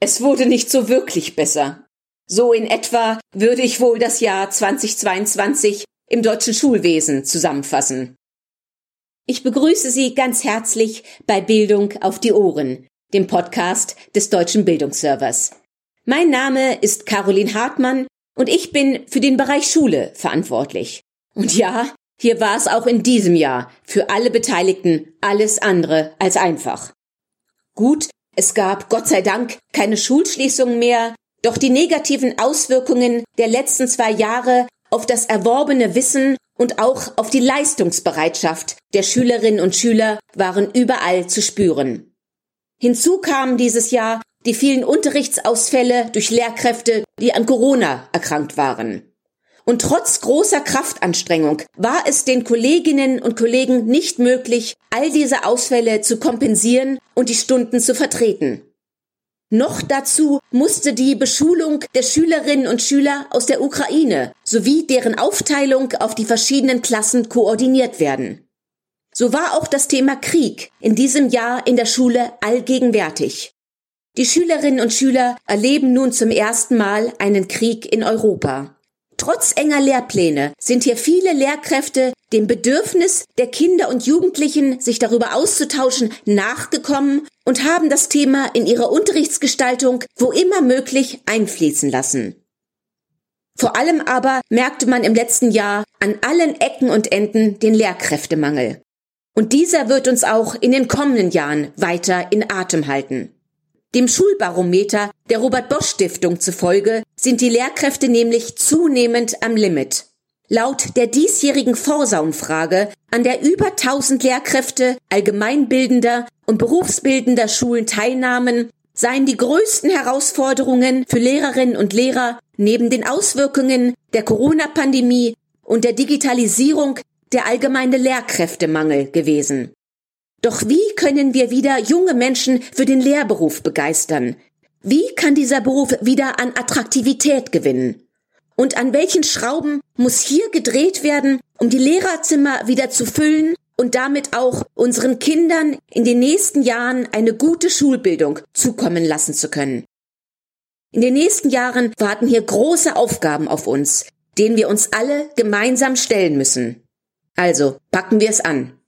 es wurde nicht so wirklich besser. So in etwa würde ich wohl das Jahr 2022 im deutschen Schulwesen zusammenfassen. Ich begrüße Sie ganz herzlich bei Bildung auf die Ohren, dem Podcast des Deutschen Bildungsservers. Mein Name ist Caroline Hartmann und ich bin für den Bereich Schule verantwortlich. Und ja, hier war es auch in diesem Jahr für alle Beteiligten alles andere als einfach. Gut, es gab Gott sei Dank keine Schulschließungen mehr, doch die negativen Auswirkungen der letzten zwei Jahre auf das erworbene Wissen und auch auf die Leistungsbereitschaft der Schülerinnen und Schüler waren überall zu spüren. Hinzu kamen dieses Jahr die vielen Unterrichtsausfälle durch Lehrkräfte, die an Corona erkrankt waren. Und trotz großer Kraftanstrengung war es den Kolleginnen und Kollegen nicht möglich, all diese Ausfälle zu kompensieren und die Stunden zu vertreten. Noch dazu musste die Beschulung der Schülerinnen und Schüler aus der Ukraine sowie deren Aufteilung auf die verschiedenen Klassen koordiniert werden. So war auch das Thema Krieg in diesem Jahr in der Schule allgegenwärtig. Die Schülerinnen und Schüler erleben nun zum ersten Mal einen Krieg in Europa. Trotz enger Lehrpläne sind hier viele Lehrkräfte dem Bedürfnis der Kinder und Jugendlichen, sich darüber auszutauschen, nachgekommen und haben das Thema in ihrer Unterrichtsgestaltung wo immer möglich einfließen lassen. Vor allem aber merkte man im letzten Jahr an allen Ecken und Enden den Lehrkräftemangel. Und dieser wird uns auch in den kommenden Jahren weiter in Atem halten. Dem Schulbarometer der Robert Bosch Stiftung zufolge sind die Lehrkräfte nämlich zunehmend am Limit. Laut der diesjährigen Forsa-Umfrage, an der über 1000 Lehrkräfte allgemeinbildender und berufsbildender Schulen teilnahmen, seien die größten Herausforderungen für Lehrerinnen und Lehrer neben den Auswirkungen der Corona-Pandemie und der Digitalisierung der allgemeine Lehrkräftemangel gewesen. Doch wie können wir wieder junge Menschen für den Lehrberuf begeistern? Wie kann dieser Beruf wieder an Attraktivität gewinnen? Und an welchen Schrauben muss hier gedreht werden, um die Lehrerzimmer wieder zu füllen und damit auch unseren Kindern in den nächsten Jahren eine gute Schulbildung zukommen lassen zu können? In den nächsten Jahren warten hier große Aufgaben auf uns, denen wir uns alle gemeinsam stellen müssen. Also packen wir es an.